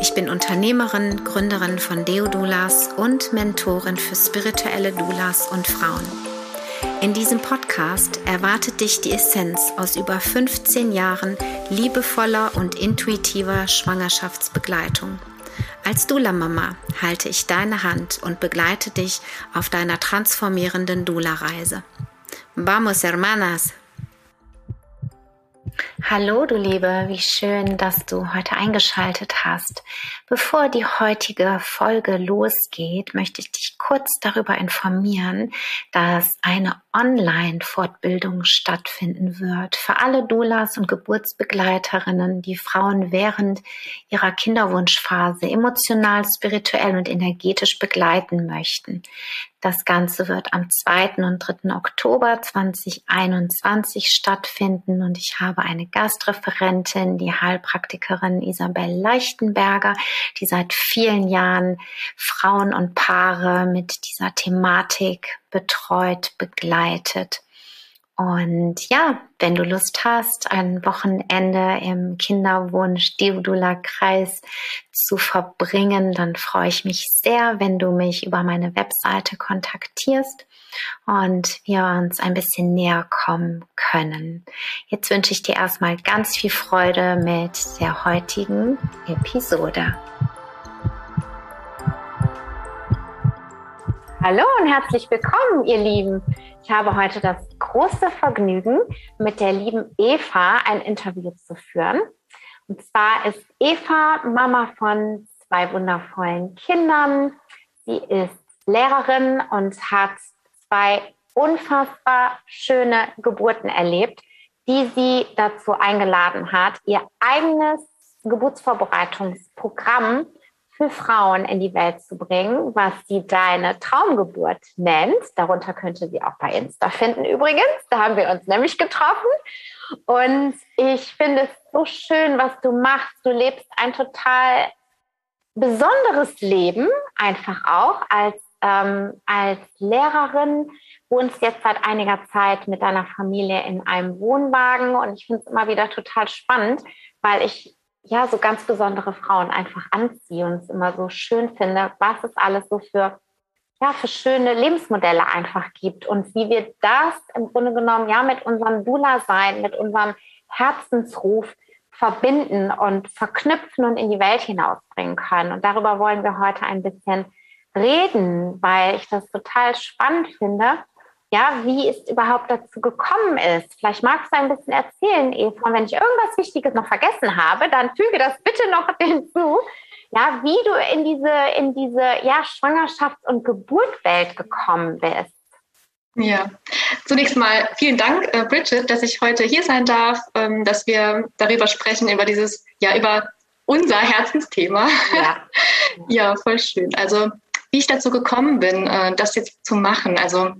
Ich bin Unternehmerin, Gründerin von Deodulas und Mentorin für spirituelle Doulas und Frauen. In diesem Podcast erwartet dich die Essenz aus über 15 Jahren liebevoller und intuitiver Schwangerschaftsbegleitung. Als Dula-Mama halte ich deine Hand und begleite dich auf deiner transformierenden Dula-Reise. Vamos, hermanas! Hallo, du Liebe, wie schön, dass du heute eingeschaltet hast. Bevor die heutige Folge losgeht, möchte ich dich kurz darüber informieren, dass eine Online-Fortbildung stattfinden wird für alle Doulas und Geburtsbegleiterinnen, die Frauen während ihrer Kinderwunschphase emotional, spirituell und energetisch begleiten möchten. Das Ganze wird am 2. und 3. Oktober 2021 stattfinden und ich habe eine Gastreferentin, die Heilpraktikerin Isabel Leichtenberger, die seit vielen Jahren Frauen und Paare mit dieser Thematik betreut, begleitet. Und ja, wenn du Lust hast, ein Wochenende im Kinderwunsch Diodula Kreis zu verbringen, dann freue ich mich sehr, wenn du mich über meine Webseite kontaktierst und wir uns ein bisschen näher kommen können. Jetzt wünsche ich dir erstmal ganz viel Freude mit der heutigen Episode. Hallo und herzlich willkommen, ihr Lieben. Ich habe heute das große Vergnügen, mit der lieben Eva ein Interview zu führen. Und zwar ist Eva Mama von zwei wundervollen Kindern. Sie ist Lehrerin und hat zwei unfassbar schöne Geburten erlebt, die sie dazu eingeladen hat, ihr eigenes Geburtsvorbereitungsprogramm für Frauen in die Welt zu bringen, was sie deine Traumgeburt nennt. Darunter könnte sie auch bei Insta finden übrigens. Da haben wir uns nämlich getroffen. Und ich finde es so schön, was du machst. Du lebst ein total besonderes Leben, einfach auch als, ähm, als Lehrerin. Wohnst jetzt seit einiger Zeit mit deiner Familie in einem Wohnwagen. Und ich finde es immer wieder total spannend, weil ich ja, so ganz besondere Frauen einfach anziehe und es immer so schön finde, was es alles so für, ja, für schöne Lebensmodelle einfach gibt und wie wir das im Grunde genommen ja mit unserem Dula-Sein, mit unserem Herzensruf verbinden und verknüpfen und in die Welt hinausbringen können. Und darüber wollen wir heute ein bisschen reden, weil ich das total spannend finde, ja, wie es überhaupt dazu gekommen ist. Vielleicht magst du ein bisschen erzählen, Eva. Und wenn ich irgendwas Wichtiges noch vergessen habe, dann füge das bitte noch hinzu. Ja, wie du in diese, in diese ja, Schwangerschafts- und Geburtwelt gekommen bist. Ja, zunächst mal vielen Dank, äh, Bridget, dass ich heute hier sein darf, ähm, dass wir darüber sprechen, über dieses, ja, über unser Herzensthema. Ja, ja voll schön. Also, wie ich dazu gekommen bin, äh, das jetzt zu machen. Also,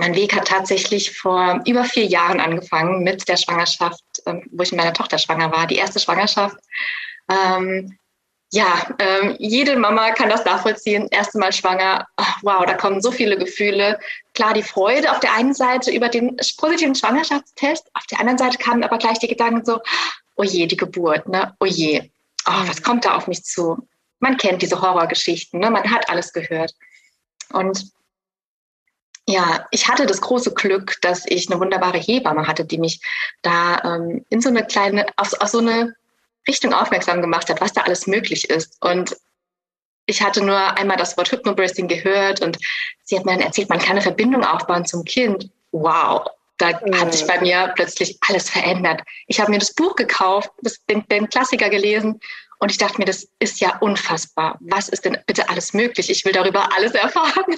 mein Weg hat tatsächlich vor über vier Jahren angefangen mit der Schwangerschaft, ähm, wo ich mit meiner Tochter schwanger war, die erste Schwangerschaft. Ähm, ja, ähm, jede Mama kann das nachvollziehen. Erste Mal schwanger, Ach, wow, da kommen so viele Gefühle. Klar, die Freude auf der einen Seite über den positiven Schwangerschaftstest, auf der anderen Seite kamen aber gleich die Gedanken so, oh je, die Geburt, ne? Oh je, oh, was kommt da auf mich zu? Man kennt diese Horrorgeschichten, ne? man hat alles gehört. Und ja, ich hatte das große Glück, dass ich eine wunderbare Hebamme hatte, die mich da ähm, in so eine kleine, auf, auf so eine Richtung aufmerksam gemacht hat, was da alles möglich ist. Und ich hatte nur einmal das Wort Hypnobirthing gehört und sie hat mir dann erzählt, man kann eine Verbindung aufbauen zum Kind. Wow, da mhm. hat sich bei mir plötzlich alles verändert. Ich habe mir das Buch gekauft, das, den, den Klassiker gelesen Und ich dachte mir, das ist ja unfassbar. Was ist denn bitte alles möglich? Ich will darüber alles erfahren.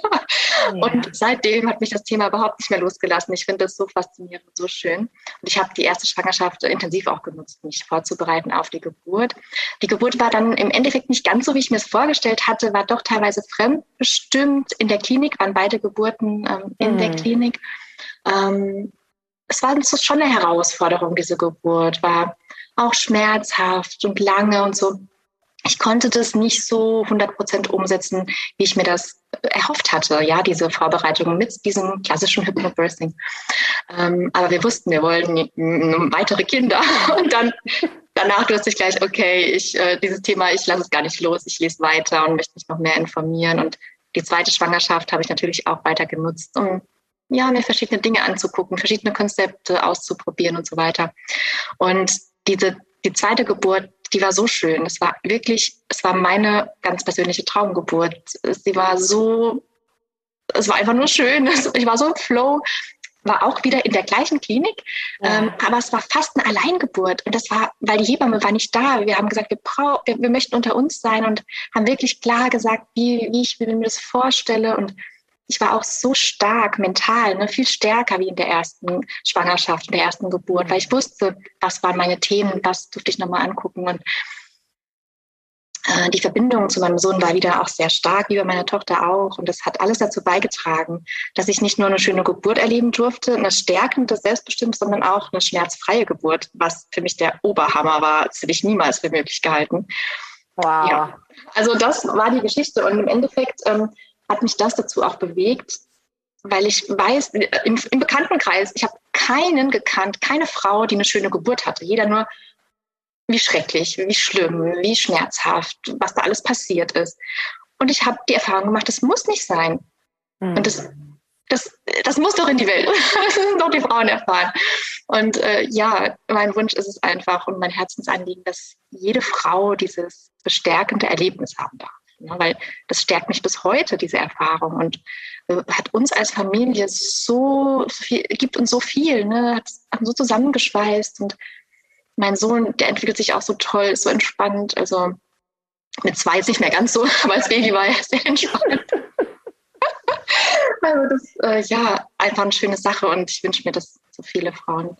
Ja. Und seitdem hat mich das Thema überhaupt nicht mehr losgelassen. Ich finde das so faszinierend, so schön. Und ich habe die erste Schwangerschaft intensiv auch genutzt, mich vorzubereiten auf die Geburt. Die Geburt war dann im Endeffekt nicht ganz so, wie ich mir es vorgestellt hatte, war doch teilweise fremdbestimmt. In der Klinik waren beide Geburten ähm, in mhm. der Klinik. Ähm, es war schon eine Herausforderung, diese Geburt, war auch schmerzhaft und lange und so. Ich konnte das nicht so 100 Prozent umsetzen, wie ich mir das erhofft hatte, ja, diese Vorbereitung mit diesem klassischen Hypnobirthing. Ähm, aber wir wussten, wir wollten weitere Kinder. Und dann danach wusste ich gleich, okay, ich, äh, dieses Thema, ich lasse es gar nicht los, ich lese weiter und möchte mich noch mehr informieren. Und die zweite Schwangerschaft habe ich natürlich auch weiter genutzt, um ja, mir verschiedene Dinge anzugucken, verschiedene Konzepte auszuprobieren und so weiter. Und diese, die zweite Geburt, die war so schön. Es war wirklich, es war meine ganz persönliche Traumgeburt. Sie war so, es war einfach nur schön. Ich war so im Flow, war auch wieder in der gleichen Klinik, ja. ähm, aber es war fast eine Alleingeburt. Und das war, weil die Hebamme war nicht da. Wir haben gesagt, wir, brauch, wir, wir möchten unter uns sein und haben wirklich klar gesagt, wie, wie ich mir das vorstelle. Und ich war auch so stark mental, ne, viel stärker wie in der ersten Schwangerschaft, in der ersten Geburt, weil ich wusste, was waren meine Themen, was durfte ich nochmal angucken. Und äh, die Verbindung zu meinem Sohn war wieder auch sehr stark, wie bei meiner Tochter auch. Und das hat alles dazu beigetragen, dass ich nicht nur eine schöne Geburt erleben durfte, eine stärkende, selbstbestimmt, sondern auch eine schmerzfreie Geburt, was für mich der Oberhammer war. Das hätte ich niemals für möglich gehalten. Wow. Ja. Also das war die Geschichte. Und im Endeffekt ähm, hat mich das dazu auch bewegt, weil ich weiß, im, im Bekanntenkreis, ich habe keinen gekannt, keine Frau, die eine schöne Geburt hatte. Jeder nur, wie schrecklich, wie schlimm, wie schmerzhaft, was da alles passiert ist. Und ich habe die Erfahrung gemacht, das muss nicht sein. Mhm. Und das, das, das muss doch in die Welt. das müssen doch die Frauen erfahren. Und äh, ja, mein Wunsch ist es einfach und mein Herzensanliegen, dass jede Frau dieses bestärkende Erlebnis haben darf. Ja, weil das stärkt mich bis heute, diese Erfahrung. Und äh, hat uns als Familie so viel, gibt uns so viel, ne? hat, hat so zusammengeschweißt. Und mein Sohn, der entwickelt sich auch so toll, ist so entspannt. Also mit zwei ist nicht mehr ganz so, aber als Baby war er sehr entspannt. also das, äh, ja, einfach eine schöne Sache. Und ich wünsche mir, dass so viele Frauen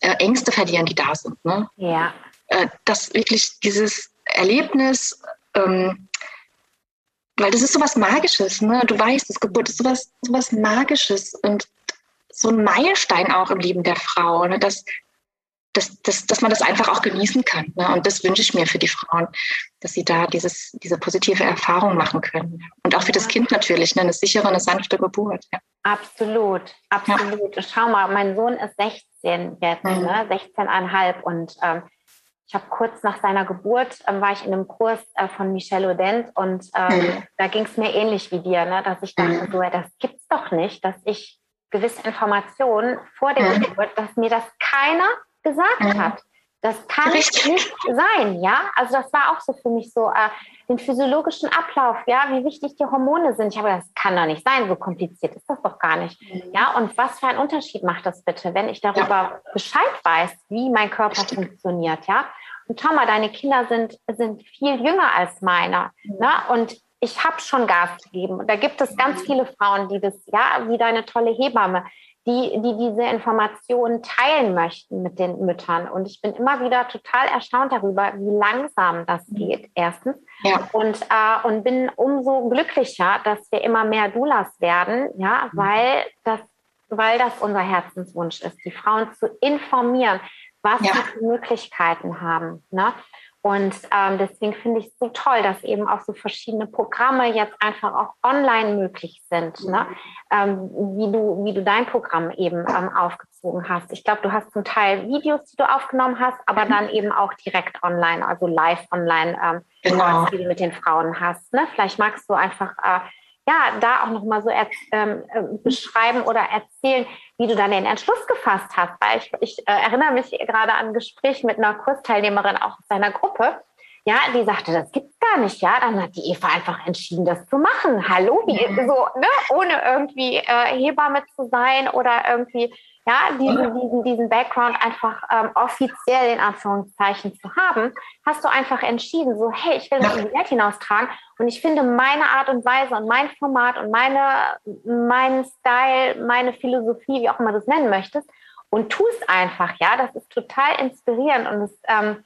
äh, Ängste verlieren, die da sind. Ne? Ja. Äh, dass wirklich dieses Erlebnis, ähm, weil das ist sowas Magisches, ne? Du weißt, das Geburt ist sowas, sowas Magisches und so ein Meilenstein auch im Leben der Frau, ne? dass, dass, dass, dass man das einfach auch genießen kann. Ne? Und das wünsche ich mir für die Frauen, dass sie da dieses, diese positive Erfahrung machen können. Und auch für das Kind natürlich, ne? eine sichere, eine sanfte Geburt. Ja. Absolut, absolut. Ja. Schau mal, mein Sohn ist 16 jetzt, mhm. ne? 16,5 und ähm, ich habe kurz nach seiner Geburt ähm, war ich in einem Kurs äh, von Michelle Odent und ähm, mhm. da ging es mir ähnlich wie dir, ne, dass ich dachte, mhm. so, das gibt's doch nicht, dass ich gewisse Informationen vor der mhm. Geburt, dass mir das keiner gesagt mhm. hat. Das kann Richtig. nicht sein, ja. Also das war auch so für mich so äh, den physiologischen Ablauf, ja, wie wichtig die Hormone sind. Ich habe das kann doch nicht sein, so kompliziert ist das doch gar nicht, mhm. ja. Und was für einen Unterschied macht das bitte, wenn ich darüber ja. Bescheid weiß, wie mein Körper Richtig. funktioniert, ja? Und schau mal, deine Kinder sind sind viel jünger als meiner, mhm. ne? Und ich habe schon Gas gegeben. Und da gibt es ganz mhm. viele Frauen, die das, ja, wie deine tolle Hebamme, die, die diese Informationen teilen möchten mit den Müttern. Und ich bin immer wieder total erstaunt darüber, wie langsam das mhm. geht, erstens. Ja. Und, äh, und bin umso glücklicher, dass wir immer mehr Doulas werden, ja, mhm. weil das, weil das unser Herzenswunsch ist, die Frauen zu informieren, was ja. sie für Möglichkeiten haben. Ne? Und ähm, deswegen finde ich es so toll, dass eben auch so verschiedene Programme jetzt einfach auch online möglich sind, ne? Ähm, wie, du, wie du dein Programm eben ähm, aufgezogen hast. Ich glaube, du hast zum Teil Videos, die du aufgenommen hast, aber mhm. dann eben auch direkt online, also live online, ähm, genau. die du mit den Frauen hast. Ne? Vielleicht magst du einfach äh, ja, da auch nochmal so ähm, äh, beschreiben oder erzählen, wie du dann den Entschluss gefasst hast. Weil ich, ich äh, erinnere mich gerade an ein Gespräch mit einer Kursteilnehmerin auch aus seiner Gruppe. Ja, die sagte, das gibt's gar nicht. Ja, dann hat die Eva einfach entschieden, das zu machen. Hallo, wie, mhm. so, ne? ohne irgendwie äh, Hebamme zu sein oder irgendwie ja, diesen, diesen, diesen Background einfach ähm, offiziell in Anführungszeichen zu haben, hast du einfach entschieden, so, hey, ich will das in die Welt hinaustragen. Und ich finde meine Art und Weise und mein Format und meine, mein Style, meine Philosophie, wie auch immer du es nennen möchtest, und tust einfach, ja, das ist total inspirierend und es, ähm,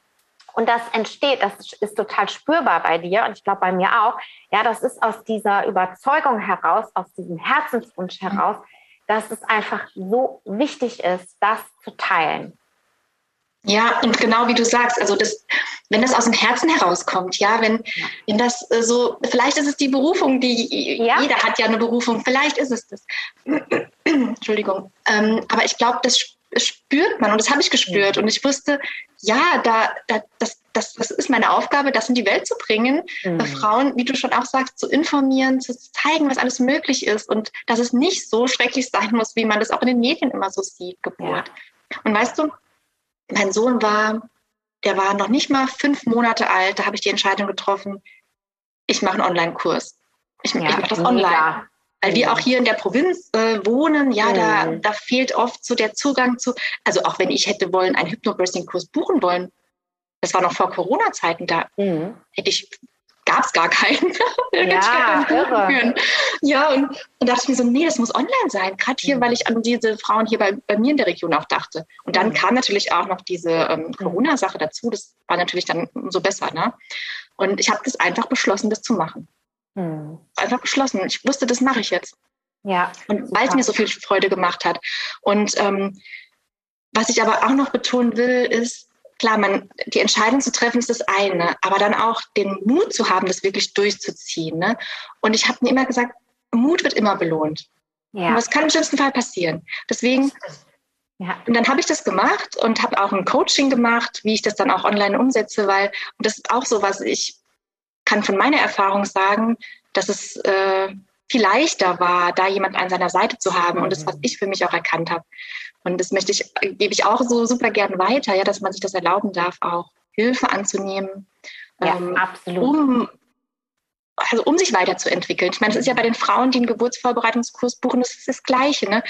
und das entsteht, das ist total spürbar bei dir und ich glaube bei mir auch. Ja, das ist aus dieser Überzeugung heraus, aus diesem Herzenswunsch heraus, dass es einfach so wichtig ist, das zu teilen. Ja, und genau wie du sagst, also das, wenn das aus dem Herzen herauskommt, ja, wenn, ja. wenn das äh, so, vielleicht ist es die Berufung, die ja. jeder hat ja eine Berufung, vielleicht ist es das. Entschuldigung. Ähm, aber ich glaube, das spürt man und das habe ich gespürt und ich wusste, ja, da, da, das, das, das ist meine Aufgabe, das in die Welt zu bringen, mhm. Frauen, wie du schon auch sagst, zu informieren, zu zeigen, was alles möglich ist und dass es nicht so schrecklich sein muss, wie man das auch in den Medien immer so sieht, Geburt. Ja. Und weißt du, mein Sohn war, der war noch nicht mal fünf Monate alt, da habe ich die Entscheidung getroffen, ich mache einen Online-Kurs. Ich, ja, ich mache das online. Mega. Weil wir auch hier in der Provinz äh, wohnen, ja, da, mhm. da fehlt oft so der Zugang zu, also auch wenn ich hätte wollen, einen Hypnobirthing-Kurs buchen wollen, das war noch vor Corona-Zeiten, da mhm. hätte ich, gab es gar keinen. ja, irre. ja und, und dachte ich mir so, nee, das muss online sein, gerade hier, mhm. weil ich an diese Frauen hier bei, bei mir in der Region auch dachte. Und dann mhm. kam natürlich auch noch diese ähm, mhm. Corona-Sache dazu, das war natürlich dann umso besser. Ne? Und ich habe das einfach beschlossen, das zu machen. Hm. Einfach beschlossen. Ich wusste, das mache ich jetzt. Ja. Und weil es mir so viel Freude gemacht hat. Und ähm, was ich aber auch noch betonen will, ist, klar, man, die Entscheidung zu treffen ist das eine, aber dann auch den Mut zu haben, das wirklich durchzuziehen. Ne? Und ich habe mir immer gesagt, Mut wird immer belohnt. Ja. Und was kann im schlimmsten Fall passieren? Deswegen, ja. und dann habe ich das gemacht und habe auch ein Coaching gemacht, wie ich das dann auch online umsetze, weil, und das ist auch so was, ich kann von meiner Erfahrung sagen, dass es äh, viel leichter war, da jemand an seiner Seite zu haben und das, was ich für mich auch erkannt habe. Und das möchte ich, gebe ich auch so super gern weiter, ja, dass man sich das erlauben darf, auch Hilfe anzunehmen, ja, ähm, absolut. um also um sich weiterzuentwickeln. Ich meine, das ist ja bei den Frauen, die einen Geburtsvorbereitungskurs buchen, das ist das Gleiche. Ne?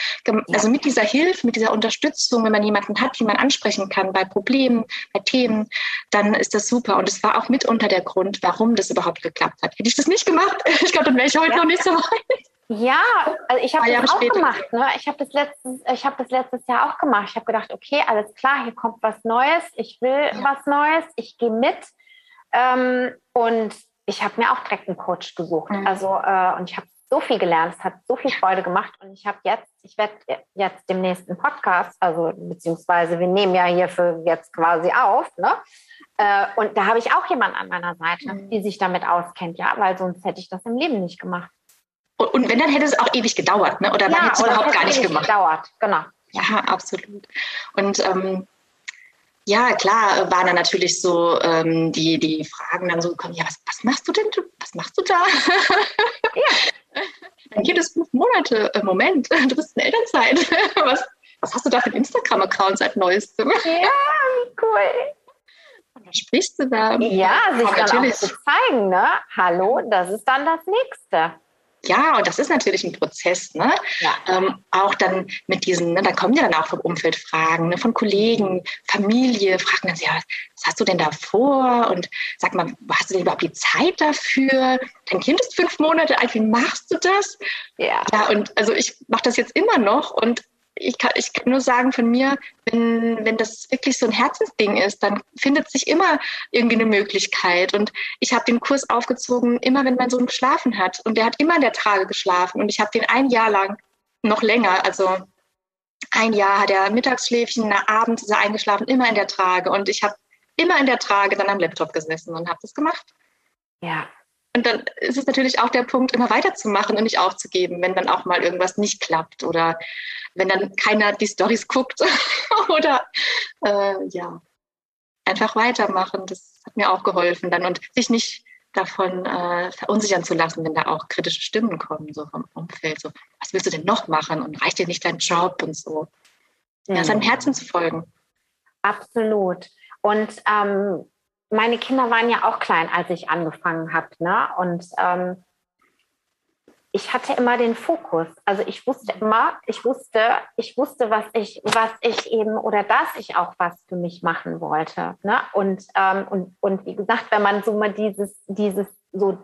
Also mit dieser Hilfe, mit dieser Unterstützung, wenn man jemanden hat, den man ansprechen kann bei Problemen, bei Themen, dann ist das super. Und es war auch mitunter der Grund, warum das überhaupt geklappt hat. Hätte ich das nicht gemacht, ich glaube, dann wäre ich heute ja. noch nicht so weit. Ja, also ich habe das auch später. gemacht. Ne? Ich habe das, letztes, hab das letztes Jahr auch gemacht. Ich habe gedacht, okay, alles klar, hier kommt was Neues. Ich will ja. was Neues. Ich gehe mit. Ähm, und ich habe mir auch direkt einen Coach gesucht. Mhm. Also, äh, und ich habe so viel gelernt, es hat so viel Freude gemacht. Und ich habe jetzt, ich werde jetzt dem nächsten Podcast, also beziehungsweise wir nehmen ja hier für jetzt quasi auf, ne? Äh, und da habe ich auch jemanden an meiner Seite, mhm. die sich damit auskennt, ja, weil sonst hätte ich das im Leben nicht gemacht. Und, und wenn, dann hätte es auch ewig gedauert, ne? Oder ja, man hätte es überhaupt gar nicht gemacht. Gedauert, genau. Ja, absolut. Und ähm, ja, klar, waren dann natürlich so ähm, die, die Fragen dann so gekommen, ja, was, was machst du denn? Was machst du da? ja. Dann geht es fünf Monate. Äh, Moment, du bist in Elternzeit. Was, was hast du da für einen Instagram-Account seit neuestem? Ja, wie cool. Und dann sprichst du da. Ja, sich dann natürlich. auch zu zeigen, ne? Hallo, das ist dann das Nächste. Ja, und das ist natürlich ein Prozess, ne? Ja. Ähm, auch dann mit diesen, ne, da kommen ja dann auch vom Umfeld Fragen, ne, von Kollegen, Familie, fragen dann, ja, was hast du denn da vor? Und sag mal, hast du denn überhaupt die Zeit dafür? Dein Kind ist fünf Monate alt, wie machst du das? Ja. Ja, und also ich mache das jetzt immer noch und ich kann, ich kann nur sagen von mir, wenn, wenn das wirklich so ein Herzensding ist, dann findet sich immer irgendwie eine Möglichkeit. Und ich habe den Kurs aufgezogen, immer wenn mein Sohn geschlafen hat. Und der hat immer in der Trage geschlafen. Und ich habe den ein Jahr lang, noch länger, also ein Jahr hat er Mittagsschläfchen, abends ist er eingeschlafen, immer in der Trage. Und ich habe immer in der Trage dann am Laptop gesessen und habe das gemacht. Ja, und dann ist es natürlich auch der Punkt, immer weiterzumachen und nicht aufzugeben, wenn dann auch mal irgendwas nicht klappt oder wenn dann keiner die Stories guckt oder äh, ja, einfach weitermachen. Das hat mir auch geholfen dann und sich nicht davon äh, verunsichern zu lassen, wenn da auch kritische Stimmen kommen, so vom Umfeld, so, was willst du denn noch machen und reicht dir nicht dein Job und so. Mhm. Ja, seinem Herzen zu folgen. Absolut. Und ähm, meine Kinder waren ja auch klein, als ich angefangen habe. Ne? Und ähm, ich hatte immer den Fokus. Also ich wusste immer, ich wusste, ich wusste, was ich, was ich eben oder dass ich auch was für mich machen wollte. Ne? Und, ähm, und, und wie gesagt, wenn man so mal dieses, dieses so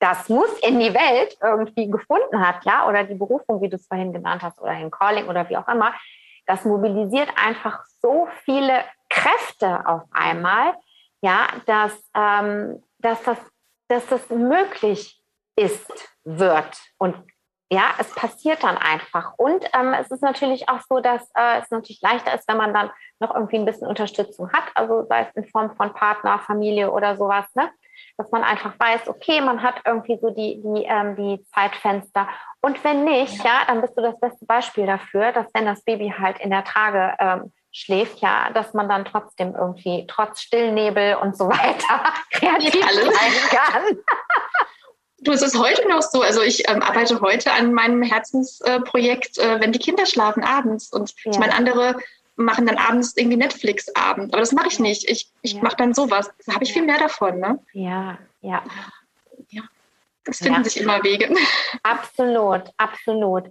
das muss in die Welt irgendwie gefunden hat, ja, oder die Berufung, wie du es vorhin genannt hast, oder ein Calling oder wie auch immer, das mobilisiert einfach so viele Kräfte auf einmal, ja, dass, ähm, dass, das, dass das möglich ist, wird. Und ja, es passiert dann einfach. Und ähm, es ist natürlich auch so, dass äh, es natürlich leichter ist, wenn man dann noch irgendwie ein bisschen Unterstützung hat, also sei es in Form von Partner, Familie oder sowas, ne? dass man einfach weiß, okay, man hat irgendwie so die, die, ähm, die Zeitfenster. Und wenn nicht, ja. ja. dann bist du das beste Beispiel dafür, dass wenn das Baby halt in der Trage ähm, schläft, ja, dass man dann trotzdem irgendwie trotz Stillnebel und so weiter kreativ sein kann. Du, es ist heute noch so. Also ich ähm, arbeite heute an meinem Herzensprojekt, äh, wenn die Kinder schlafen abends. Und ja. ich meine, andere machen dann abends irgendwie Netflix-Abend. Aber das mache ich nicht. Ich, ich ja. mache dann sowas. Da habe ich viel mehr davon. Ne? Ja, ja. Ja. Es finden ja. sich immer Wege. Absolut, absolut.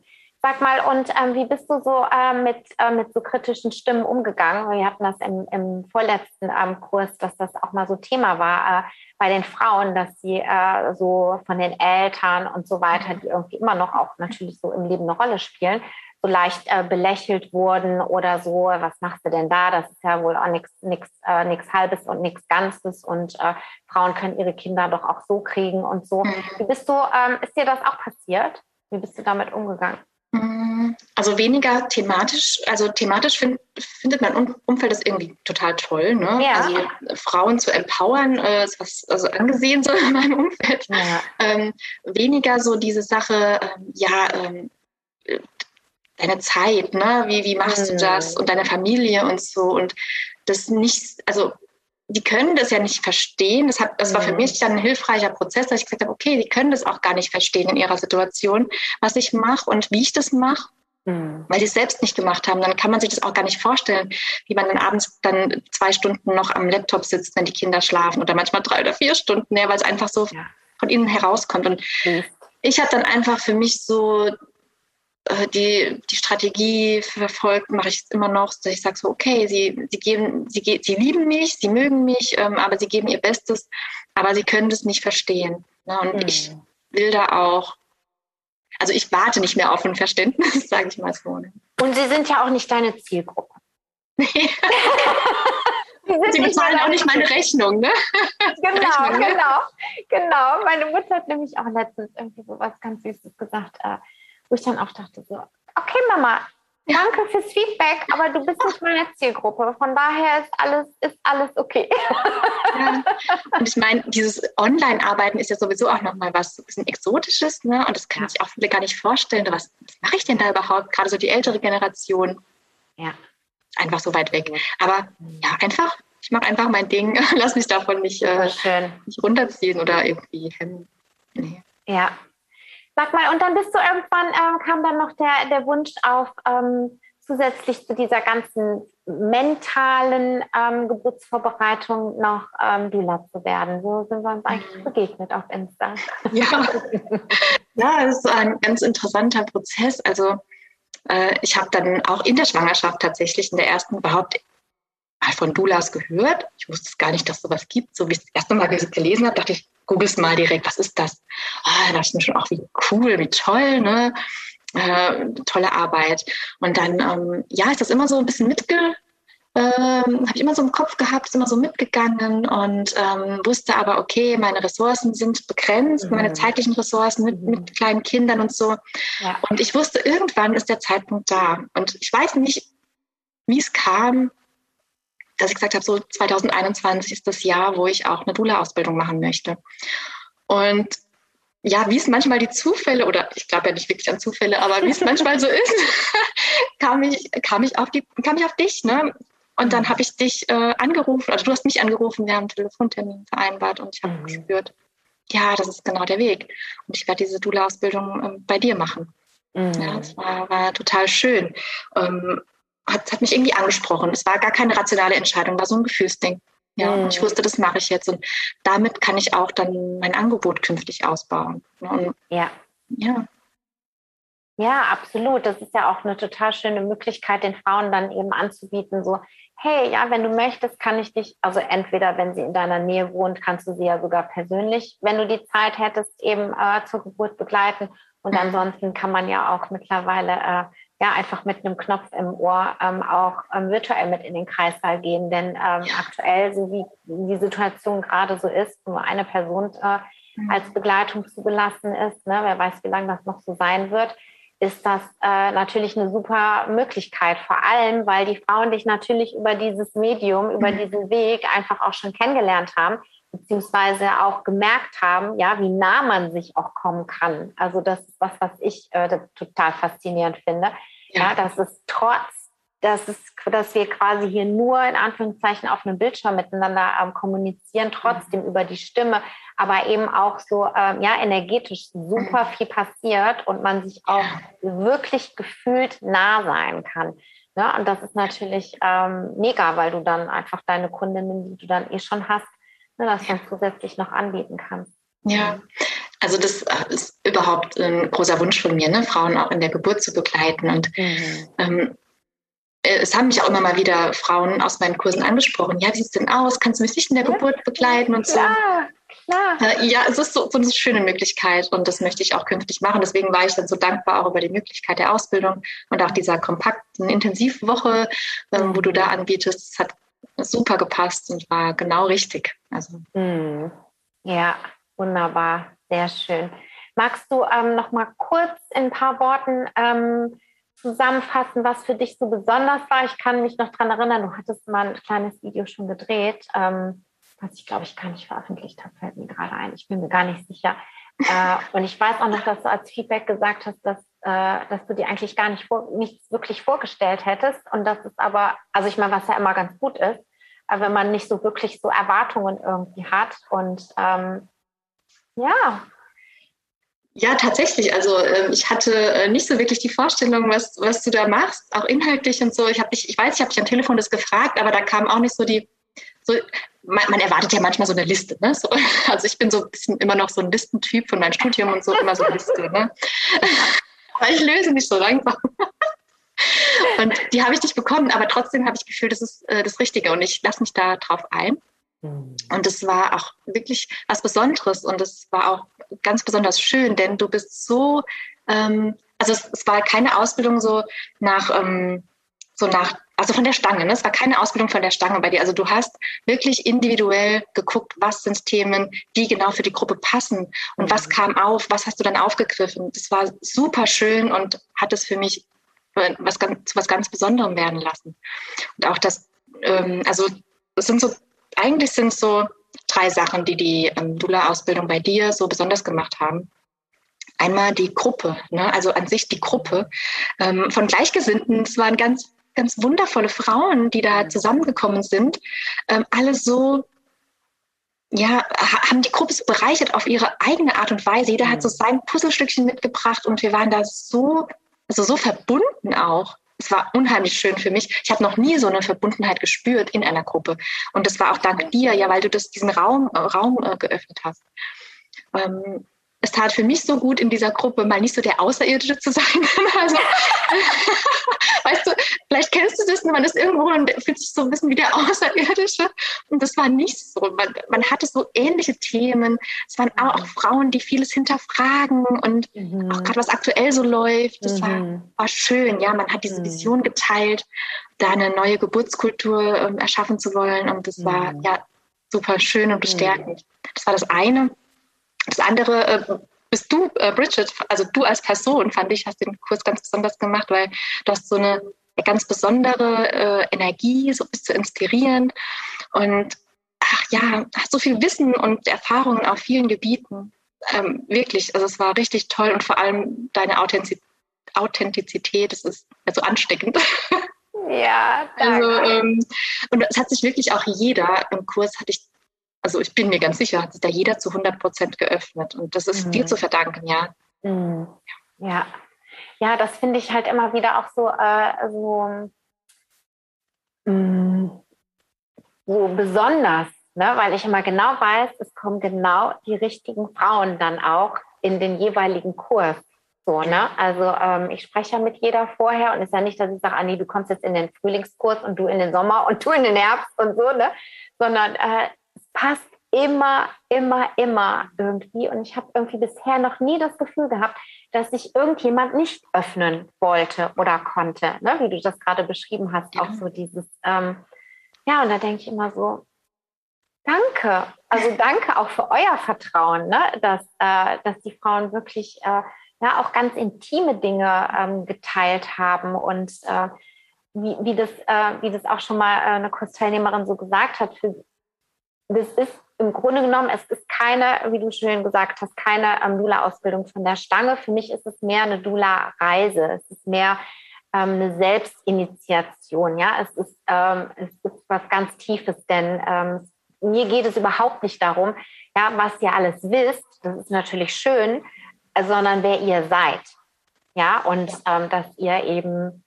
Sag mal, und ähm, wie bist du so äh, mit, äh, mit so kritischen Stimmen umgegangen? Wir hatten das im, im vorletzten ähm, Kurs, dass das auch mal so Thema war äh, bei den Frauen, dass sie äh, so von den Eltern und so weiter, die irgendwie immer noch auch natürlich so im Leben eine Rolle spielen, so leicht äh, belächelt wurden oder so, was machst du denn da? Das ist ja wohl auch nichts nix, äh, nix Halbes und nichts Ganzes und Frauen können ihre Kinder doch auch so kriegen und so. Mhm. Wie bist du, ähm, ist dir das auch passiert? Wie bist du damit umgegangen? Also weniger thematisch, also thematisch find, findet mein Umfeld das irgendwie total toll. Ne? Ja. Also Frauen zu empowern, äh, ist was also angesehen so in meinem Umfeld. Ja. Ähm, weniger so diese Sache, ähm, ja, ähm, deine Zeit, ne? Wie, wie machst mhm. du das? Und deine Familie und so. Und das nicht, also die können das ja nicht verstehen. Das, hat, das war für mhm. mich dann ein hilfreicher Prozess, dass ich gesagt habe, okay, die können das auch gar nicht verstehen in ihrer Situation, was ich mache und wie ich das mache. Mhm. Weil sie es selbst nicht gemacht haben, dann kann man sich das auch gar nicht vorstellen, wie man dann abends dann zwei Stunden noch am Laptop sitzt, wenn die Kinder schlafen oder manchmal drei oder vier Stunden, ja, weil es einfach so ja. von innen herauskommt. Und mhm. ich habe dann einfach für mich so äh, die, die Strategie verfolgt, mache ich es immer noch, dass ich sage so, okay, sie, sie geben, sie, sie lieben mich, sie mögen mich, ähm, aber sie geben ihr Bestes, aber sie können das nicht verstehen. Ne? Und mhm. ich will da auch, also ich warte nicht mehr auf ein Verständnis, sage ich mal so. Und sie sind ja auch nicht deine Zielgruppe. Sie bezahlen auch nicht meine Rechnung, ne? Genau, Rechnung, ne? genau, genau. Meine Mutter hat nämlich auch letztens irgendwie so was ganz Süßes gesagt. Äh, wo ich dann auch dachte, so, okay, Mama, danke fürs Feedback, aber du bist nicht meine Zielgruppe. Von daher ist alles, ist alles okay. Ja. Und ich meine, dieses Online-Arbeiten ist ja sowieso auch nochmal was ein bisschen Exotisches, ne? Und das kann ja. sich auch viele gar nicht vorstellen. Was, was mache ich denn da überhaupt? Gerade so die ältere Generation. Ja. Einfach so weit weg. Aber ja, einfach, ich mache einfach mein Ding, lass mich davon nicht, äh, nicht runterziehen oder irgendwie hemmen. Nee. Ja, Sag mal, und dann bist du irgendwann, äh, kam dann noch der, der Wunsch auf, ähm, zusätzlich zu dieser ganzen mentalen ähm, Geburtsvorbereitung noch ähm, Dula zu werden. So sind wir uns eigentlich mhm. begegnet auf Insta. Ja, ja das ist ein ganz interessanter Prozess. Also äh, ich habe dann auch in der Schwangerschaft tatsächlich in der ersten überhaupt mal von Doulas gehört. Ich wusste es gar nicht, dass sowas gibt. So wie ich das erste Mal gelesen habe, dachte ich, googelst mal direkt, was ist das? Ah, da ist mir schon auch wie cool, wie toll, ne? Äh, tolle Arbeit. Und dann, ähm, ja, ist das immer so ein bisschen mitge, ähm, habe ich immer so im Kopf gehabt, ist immer so mitgegangen und ähm, wusste aber, okay, meine Ressourcen sind begrenzt, mhm. meine zeitlichen Ressourcen mit, mhm. mit kleinen Kindern und so. Ja. Und ich wusste, irgendwann ist der Zeitpunkt da. Und ich weiß nicht, wie es kam, dass ich gesagt habe, so 2021 ist das Jahr, wo ich auch eine Dula-Ausbildung machen möchte. Und ja, wie es manchmal die Zufälle, oder ich glaube ja nicht wirklich an Zufälle, aber wie es manchmal so ist, kam ich, kam ich auf die, kam ich auf dich, ne? Und dann habe ich dich äh, angerufen, also du hast mich angerufen, wir haben einen Telefontermin vereinbart und ich habe mhm. gespürt, ja, das ist genau der Weg. Und ich werde diese Dula-Ausbildung äh, bei dir machen. Mhm. Ja, das war, war total schön. Ähm, hat, hat mich irgendwie angesprochen. Es war gar keine rationale Entscheidung, war so ein Gefühlsding. Ja, mhm. und ich wusste, das mache ich jetzt. Und damit kann ich auch dann mein Angebot künftig ausbauen. Und ja. ja. Ja, absolut. Das ist ja auch eine total schöne Möglichkeit, den Frauen dann eben anzubieten, so, hey, ja, wenn du möchtest, kann ich dich, also entweder, wenn sie in deiner Nähe wohnt, kannst du sie ja sogar persönlich, wenn du die Zeit hättest, eben äh, zur Geburt begleiten. Und mhm. ansonsten kann man ja auch mittlerweile äh, ja einfach mit einem Knopf im Ohr ähm, auch ähm, virtuell mit in den Kreissaal gehen. Denn ähm, ja. aktuell, so wie die Situation gerade so ist, nur eine Person äh, mhm. als Begleitung zugelassen ist, ne, wer weiß, wie lange das noch so sein wird, ist das äh, natürlich eine super Möglichkeit. Vor allem, weil die Frauen dich natürlich über dieses Medium, über mhm. diesen Weg einfach auch schon kennengelernt haben beziehungsweise auch gemerkt haben, ja, wie nah man sich auch kommen kann. Also das ist was, was ich äh, total faszinierend finde. Ja. ja, dass es trotz, dass es, dass wir quasi hier nur in Anführungszeichen auf einem Bildschirm miteinander ähm, kommunizieren, trotzdem mhm. über die Stimme, aber eben auch so ähm, ja energetisch super mhm. viel passiert und man sich auch wirklich gefühlt nah sein kann. Ja, und das ist natürlich ähm, mega, weil du dann einfach deine Kundinnen, die du dann eh schon hast, ne, das dann zusätzlich noch anbieten kannst. Ja, also das ist überhaupt ein großer Wunsch von mir, ne? Frauen auch in der Geburt zu begleiten. Und mhm. ähm, es haben mich auch immer mal wieder Frauen aus meinen Kursen angesprochen. Ja, wie sieht es denn aus? Kannst du mich nicht in der ja, Geburt begleiten und so? Klar, klar. Äh, ja, es ist so, so, eine schöne Möglichkeit und das möchte ich auch künftig machen. Deswegen war ich dann so dankbar auch über die Möglichkeit der Ausbildung und auch dieser kompakten Intensivwoche, ähm, wo du da anbietest. Es hat super gepasst und war genau richtig. Also. Mhm. Ja, wunderbar, sehr schön. Magst du ähm, noch mal kurz in ein paar Worten ähm, zusammenfassen, was für dich so besonders war? Ich kann mich noch daran erinnern, du hattest mal ein kleines Video schon gedreht, ähm, was ich glaube ich gar nicht veröffentlicht habe, fällt mir gerade ein. Ich bin mir gar nicht sicher. Äh, und ich weiß auch noch, dass du als Feedback gesagt hast, dass, äh, dass du dir eigentlich gar nicht vor, nichts wirklich vorgestellt hättest. Und das ist aber, also ich meine, was ja immer ganz gut ist, wenn man nicht so wirklich so Erwartungen irgendwie hat. Und ähm, ja. Ja, tatsächlich. Also äh, ich hatte äh, nicht so wirklich die Vorstellung, was, was du da machst, auch inhaltlich und so. Ich habe dich, ich weiß, ich habe dich am Telefon das gefragt, aber da kam auch nicht so die, so, man, man, erwartet ja manchmal so eine Liste. Ne? So, also ich bin so ein bisschen immer noch so ein Listentyp von meinem Studium und so, immer so eine Liste. Ne? Aber ich löse nicht so langsam. Und die habe ich nicht bekommen, aber trotzdem habe ich gefühlt, das ist äh, das Richtige und ich lasse mich da drauf ein. Mhm. Und es war auch wirklich was Besonderes und es war auch ganz besonders schön, denn du bist so, ähm, also es, es, war keine Ausbildung so nach, ähm, so nach, also von der Stange, ne? es war keine Ausbildung von der Stange bei dir. Also du hast wirklich individuell geguckt, was sind Themen, die genau für die Gruppe passen und was mhm. kam auf, was hast du dann aufgegriffen. Das war super schön und hat es für mich was ganz, was ganz Besonderem werden lassen. Und auch das, ähm, also es sind so, eigentlich sind es so drei Sachen, die die ähm, Dula-Ausbildung bei dir so besonders gemacht haben. Einmal die Gruppe, ne? also an sich die Gruppe ähm, von Gleichgesinnten. Es waren ganz, ganz wundervolle Frauen, die da zusammengekommen sind. Ähm, alle so ja, haben die Gruppe so bereichert auf ihre eigene Art und Weise. Jeder hat so sein Puzzlestückchen mitgebracht und wir waren da so also so verbunden auch. Es war unheimlich schön für mich. Ich habe noch nie so eine Verbundenheit gespürt in einer Gruppe. Und das war auch dank dir, ja, weil du das, diesen Raum, äh, Raum äh, geöffnet hast. Ähm, es tat für mich so gut, in dieser Gruppe mal nicht so der Außerirdische zu sein. also, weißt du, vielleicht kennst du das, man ist irgendwo und fühlt sich so ein bisschen wie der Außerirdische. Und das war nicht so. Man, man hatte so ähnliche Themen. Es waren auch, mhm. Frauen, die vieles hinterfragen und mhm. auch gerade was aktuell so läuft. Das mhm. war, war schön. Ja, man hat diese mhm. Vision geteilt, da eine neue Geburtskultur ähm, erschaffen zu wollen. Und das war mhm. ja super schön und bestärkend. Das war das eine. Das andere äh, bist du, äh, Bridget, also du als Person, fand ich, hast den Kurs ganz besonders gemacht, weil du hast so eine ganz besondere äh, Energie, so bist du inspirierend und ach ja, hast so viel Wissen und Erfahrungen auf vielen Gebieten. Ähm, wirklich, also es war richtig toll und vor allem deine Authentizität, Authentizität das ist also ansteckend. Ja, danke. Also, ähm, und es hat sich wirklich auch jeder im Kurs, hatte ich also ich bin mir ganz sicher, hat sich da jeder zu 100 Prozent geöffnet. Und das ist mhm. dir zu verdanken, ja. Mhm. Ja. Ja, das finde ich halt immer wieder auch so, äh, so, mm, so besonders, ne? weil ich immer genau weiß, es kommen genau die richtigen Frauen dann auch in den jeweiligen Kurs. So, ne? Also ähm, ich spreche ja mit jeder vorher und es ist ja nicht, dass ich sage, Anni, du kommst jetzt in den Frühlingskurs und du in den Sommer und du in den Herbst und so, ne? Sondern äh, passt immer, immer, immer irgendwie. Und ich habe irgendwie bisher noch nie das Gefühl gehabt, dass sich irgendjemand nicht öffnen wollte oder konnte, ne? wie du das gerade beschrieben hast, ja. auch so dieses, ähm, ja, und da denke ich immer so, danke, also danke auch für euer Vertrauen, ne? dass, äh, dass die Frauen wirklich äh, ja, auch ganz intime Dinge ähm, geteilt haben und äh, wie, wie, das, äh, wie das auch schon mal äh, eine Kursteilnehmerin so gesagt hat, für, das ist im Grunde genommen, es ist keine, wie du schön gesagt hast, keine ähm, Dula-Ausbildung von der Stange. Für mich ist es mehr eine Dula-Reise. Es ist mehr ähm, eine Selbstinitiation. Ja, es ist, ähm, es ist was ganz Tiefes, denn ähm, mir geht es überhaupt nicht darum, ja, was ihr alles wisst. Das ist natürlich schön, sondern wer ihr seid. Ja, und ähm, dass ihr eben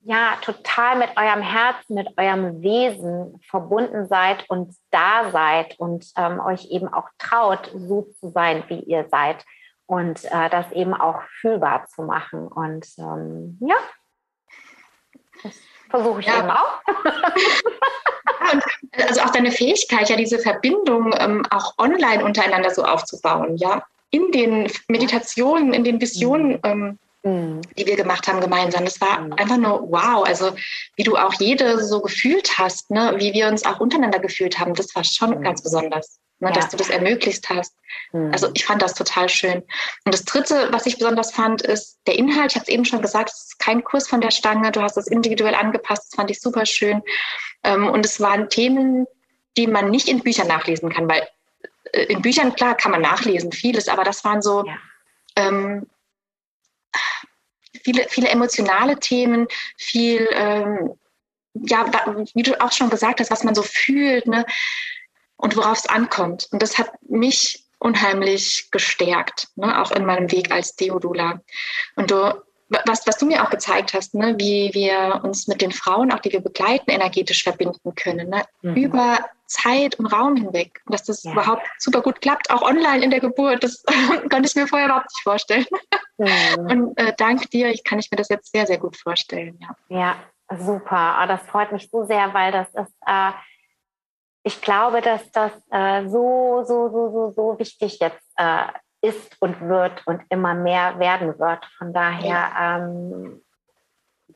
ja total mit eurem Herzen, mit eurem Wesen verbunden seid und da seid und ähm, euch eben auch traut, so zu sein, wie ihr seid und äh, das eben auch fühlbar zu machen. Und ähm, ja, das versuche ich ja. eben auch. und also auch deine Fähigkeit, ja, diese Verbindung ähm, auch online untereinander so aufzubauen, ja, in den Meditationen, in den Visionen. Mhm. Die wir gemacht haben gemeinsam. Das war mhm. einfach nur wow. Also wie du auch jede so gefühlt hast, ne? wie wir uns auch untereinander gefühlt haben, das war schon mhm. ganz besonders. Ne, ja. dass du das ermöglicht hast. Mhm. Also ich fand das total schön. Und das Dritte, was ich besonders fand, ist der Inhalt. Ich habe es eben schon gesagt, es ist kein Kurs von der Stange. Du hast es individuell angepasst. Das fand ich super schön. Ähm, und es waren Themen, die man nicht in Büchern nachlesen kann, weil äh, in Büchern, klar, kann man nachlesen, vieles, aber das waren so ja. ähm, viele, viele emotionale Themen, viel, ähm, ja, wie du auch schon gesagt hast, was man so fühlt ne? und worauf es ankommt. Und das hat mich unheimlich gestärkt, ne? auch in meinem Weg als Deodula. Und du was, was du mir auch gezeigt hast, ne, wie wir uns mit den Frauen, auch die wir begleiten, energetisch verbinden können, ne, mhm. über Zeit und Raum hinweg. Und dass das ja. überhaupt super gut klappt, auch online in der Geburt, das konnte ich mir vorher überhaupt nicht vorstellen. Mhm. Und äh, dank dir, ich kann ich mir das jetzt sehr, sehr gut vorstellen. Ja, ja super. Oh, das freut mich so sehr, weil das ist, äh, ich glaube, dass das äh, so, so, so, so, so wichtig jetzt äh, ist und wird und immer mehr werden wird. Von daher, ähm,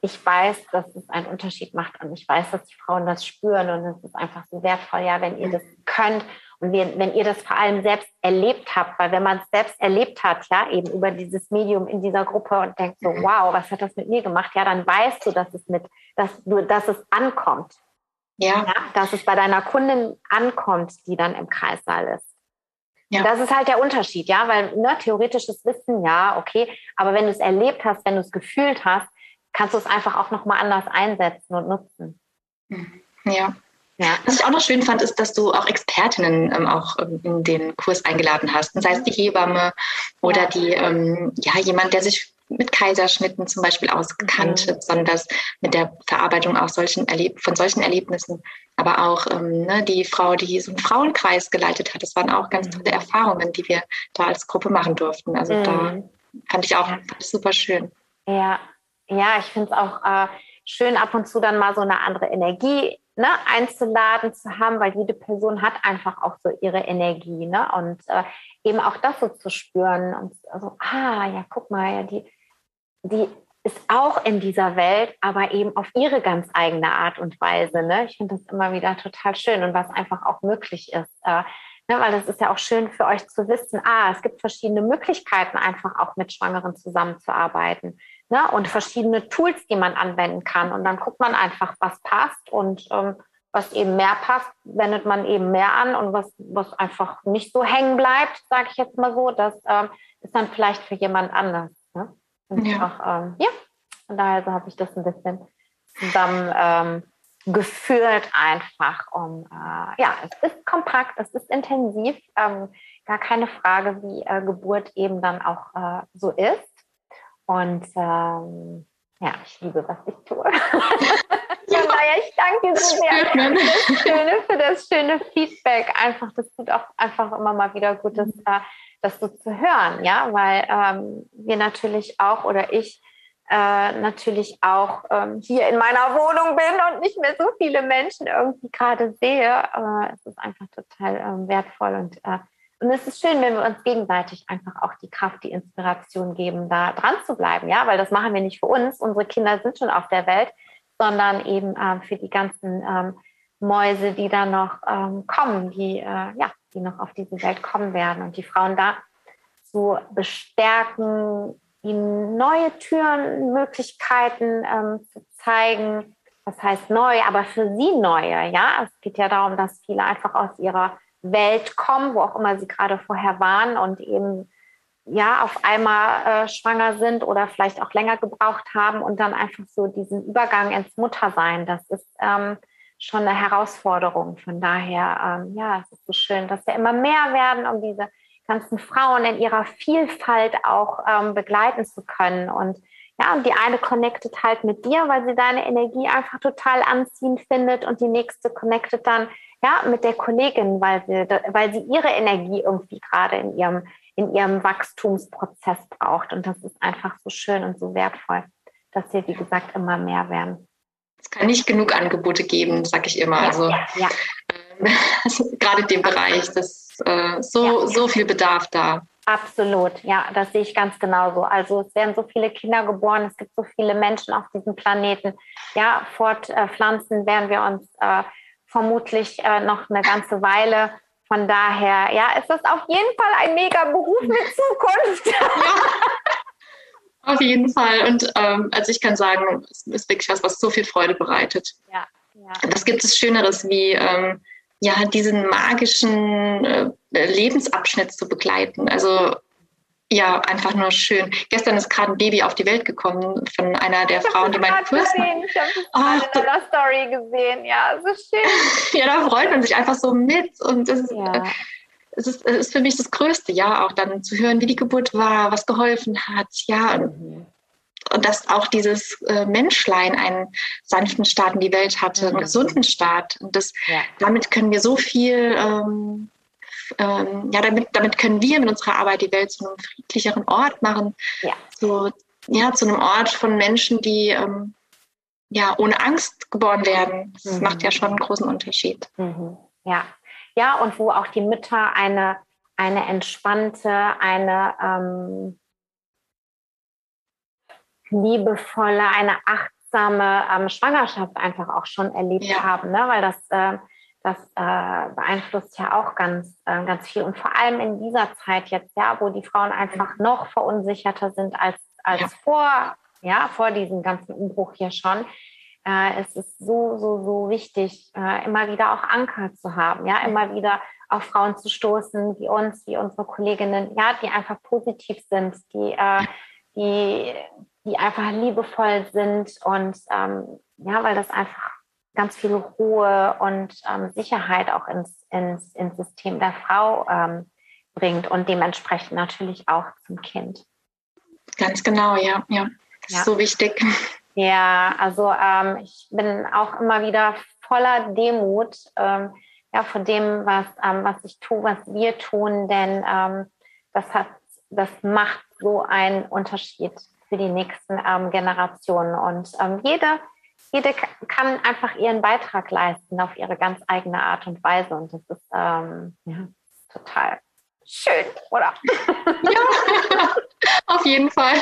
ich weiß, dass es einen Unterschied macht und ich weiß, dass die Frauen das spüren und es ist einfach so wertvoll, ja, wenn ihr das könnt und wenn ihr das vor allem selbst erlebt habt, weil wenn man es selbst erlebt hat, ja, eben über dieses Medium in dieser Gruppe und denkt so, mhm. wow, was hat das mit mir gemacht? Ja, dann weißt du, dass es mit, dass du, dass es ankommt. Ja. ja. Dass es bei deiner Kundin ankommt, die dann im Kreissaal ist. Ja. Das ist halt der Unterschied, ja, weil ne, theoretisches Wissen, ja, okay, aber wenn du es erlebt hast, wenn du es gefühlt hast, kannst du es einfach auch nochmal anders einsetzen und nutzen. Mhm. Ja. Ja. Was ich auch noch schön fand, ist, dass du auch Expertinnen ähm, auch ähm, in den Kurs eingeladen hast. Sei es die Hebamme oder ja. die, ähm, ja, jemand, der sich mit Kaiserschnitten zum Beispiel ausgekannt, mhm. besonders mit der Verarbeitung auch solchen Erleb von solchen Erlebnissen. Aber auch ähm, ne, die Frau, die so einen Frauenkreis geleitet hat, das waren auch ganz tolle mhm. Erfahrungen, die wir da als Gruppe machen durften. Also mhm. da fand ich auch fand ich super schön. Ja, ja, ich finde es auch äh, schön, ab und zu dann mal so eine andere Energie ne, einzuladen zu haben, weil jede Person hat einfach auch so ihre Energie, ne? Und äh, eben auch das so zu spüren und also, ah, ja, guck mal, ja, die, die ist auch in dieser Welt, aber eben auf ihre ganz eigene Art und Weise. Ne? Ich finde das immer wieder total schön und was einfach auch möglich ist. Äh, ne? Weil das ist ja auch schön für euch zu wissen, ah, es gibt verschiedene Möglichkeiten, einfach auch mit Schwangeren zusammenzuarbeiten. Ne? Und verschiedene Tools, die man anwenden kann. Und dann guckt man einfach, was passt und ähm, was eben mehr passt, wendet man eben mehr an und was, was einfach nicht so hängen bleibt, sage ich jetzt mal so, das ähm, ist dann vielleicht für jemand anders. Ne? Und ja. Auch, ähm, ja, von daher so habe ich das ein bisschen zusammen ähm, geführt einfach um, äh, ja, es ist kompakt, es ist intensiv, ähm, gar keine Frage, wie äh, Geburt eben dann auch äh, so ist. Und ähm, ja, ich liebe, was ich tue. ja, naja, ich danke dir so sehr für das, schöne, für das schöne Feedback. Einfach, das tut auch einfach immer mal wieder gut, das äh, das so zu hören, ja, weil ähm, wir natürlich auch oder ich äh, natürlich auch ähm, hier in meiner Wohnung bin und nicht mehr so viele Menschen irgendwie gerade sehe. Äh, es ist einfach total ähm, wertvoll und, äh, und es ist schön, wenn wir uns gegenseitig einfach auch die Kraft, die Inspiration geben, da dran zu bleiben, ja, weil das machen wir nicht für uns. Unsere Kinder sind schon auf der Welt, sondern eben ähm, für die ganzen ähm, Mäuse, die da noch ähm, kommen, die äh, ja, die noch auf diese Welt kommen werden und die Frauen da zu bestärken, ihnen neue Türen, Möglichkeiten ähm, zu zeigen. Das heißt neu, aber für sie neue. Ja, es geht ja darum, dass viele einfach aus ihrer Welt kommen, wo auch immer sie gerade vorher waren und eben ja auf einmal äh, schwanger sind oder vielleicht auch länger gebraucht haben und dann einfach so diesen Übergang ins Muttersein. Das ist ähm, schon eine Herausforderung. Von daher, ähm, ja, es ist so schön, dass wir immer mehr werden, um diese ganzen Frauen in ihrer Vielfalt auch ähm, begleiten zu können. Und ja, und die eine connectet halt mit dir, weil sie deine Energie einfach total anziehend findet und die nächste connectet dann ja mit der Kollegin, weil sie, weil sie ihre Energie irgendwie gerade in ihrem, in ihrem Wachstumsprozess braucht. Und das ist einfach so schön und so wertvoll, dass wir, wie gesagt, immer mehr werden. Es kann nicht genug Angebote geben, sag ich immer. Ja, also, ja, ja. also gerade dem Bereich, das äh, so, so viel Bedarf da. Absolut, ja, das sehe ich ganz genauso. Also es werden so viele Kinder geboren, es gibt so viele Menschen auf diesem Planeten. Ja, fortpflanzen werden wir uns äh, vermutlich äh, noch eine ganze Weile. Von daher, ja, ist das auf jeden Fall ein mega Beruf mit Zukunft. Ja. Auf jeden Fall. Und ähm, also ich kann sagen, es ist wirklich was, was so viel Freude bereitet. Ja, ja. Was gibt es Schöneres wie ähm, ja, diesen magischen äh, Lebensabschnitt zu begleiten. Also ja, einfach nur schön. Gestern ist gerade ein Baby auf die Welt gekommen von einer der Frauen, die meinen Kurs macht. Ich habe es oh, in einer Story gesehen. Ja, so schön. ja, da freut man sich einfach so mit. Und es ist, ja. äh, es, ist, es ist für mich das Größte, ja, auch dann zu hören, wie die Geburt war, was geholfen hat. Ja, mhm und dass auch dieses äh, Menschlein einen sanften Start in die Welt hatte, einen mhm. gesunden Start. Und das, ja. damit können wir so viel, ähm, ähm, ja, damit, damit können wir mit unserer Arbeit die Welt zu einem friedlicheren Ort machen. Ja. So, ja, zu einem Ort von Menschen, die ähm, ja ohne Angst geboren werden. Das mhm. macht ja schon einen großen Unterschied. Mhm. Ja. Ja, und wo auch die Mütter eine, eine entspannte, eine ähm, liebevolle, eine achtsame ähm, Schwangerschaft einfach auch schon erlebt ja. haben, ne? weil das, äh, das äh, beeinflusst ja auch ganz, äh, ganz viel. Und vor allem in dieser Zeit jetzt, ja, wo die Frauen einfach noch verunsicherter sind als, als ja. vor, ja, vor diesem ganzen Umbruch hier schon. Äh, es ist so, so, so wichtig, äh, immer wieder auch Anker zu haben, ja, immer wieder auf Frauen zu stoßen, wie uns, wie unsere Kolleginnen, ja, die einfach positiv sind, die, äh, die, die einfach liebevoll sind und ähm, ja, weil das einfach ganz viel Ruhe und ähm, Sicherheit auch ins, ins, ins System der Frau ähm, bringt und dementsprechend natürlich auch zum Kind. Ganz genau, ja, ja. Das ja. ist so wichtig. Ja, also ähm, ich bin auch immer wieder voller Demut ähm, ja, vor dem, was, ähm, was ich tue, was wir tun, denn das hat, das macht so einen Unterschied für die nächsten ähm, Generationen. Und ähm, jede, jede kann einfach ihren Beitrag leisten auf ihre ganz eigene Art und Weise. Und das ist ähm, ja, total schön, oder? Ja, auf jeden Fall.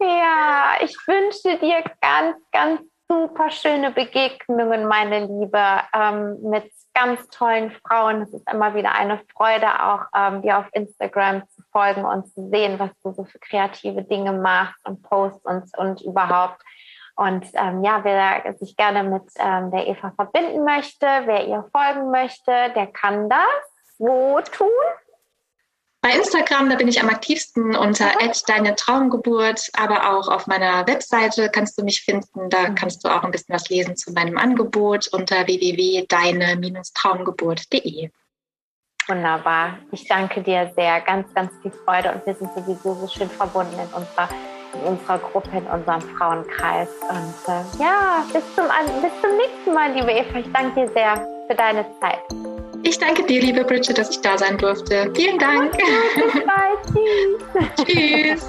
Ja, ich wünsche dir ganz, ganz super schöne Begegnungen, meine Liebe, ähm, mit ganz tollen Frauen. Es ist immer wieder eine Freude, auch ähm, dir auf Instagram zu folgen und zu sehen, was du so für kreative Dinge machst und postst und, und überhaupt. Und ähm, ja, wer sich gerne mit ähm, der Eva verbinden möchte, wer ihr folgen möchte, der kann das. Wo tun? Bei Instagram, da bin ich am aktivsten unter deine Traumgeburt, aber auch auf meiner Webseite kannst du mich finden. Da mhm. kannst du auch ein bisschen was lesen zu meinem Angebot unter www.deine-traumgeburt.de. Wunderbar. Ich danke dir sehr. Ganz, ganz viel Freude und wir sind sowieso so schön verbunden in unserer, in unserer Gruppe, in unserem Frauenkreis. Und äh, ja, bis zum, bis zum nächsten Mal, liebe Eva. Ich danke dir sehr für deine Zeit. Ich danke dir, liebe Bridget, dass ich da sein durfte. Vielen Dank. Bis bald. Tschüss. Tschüss.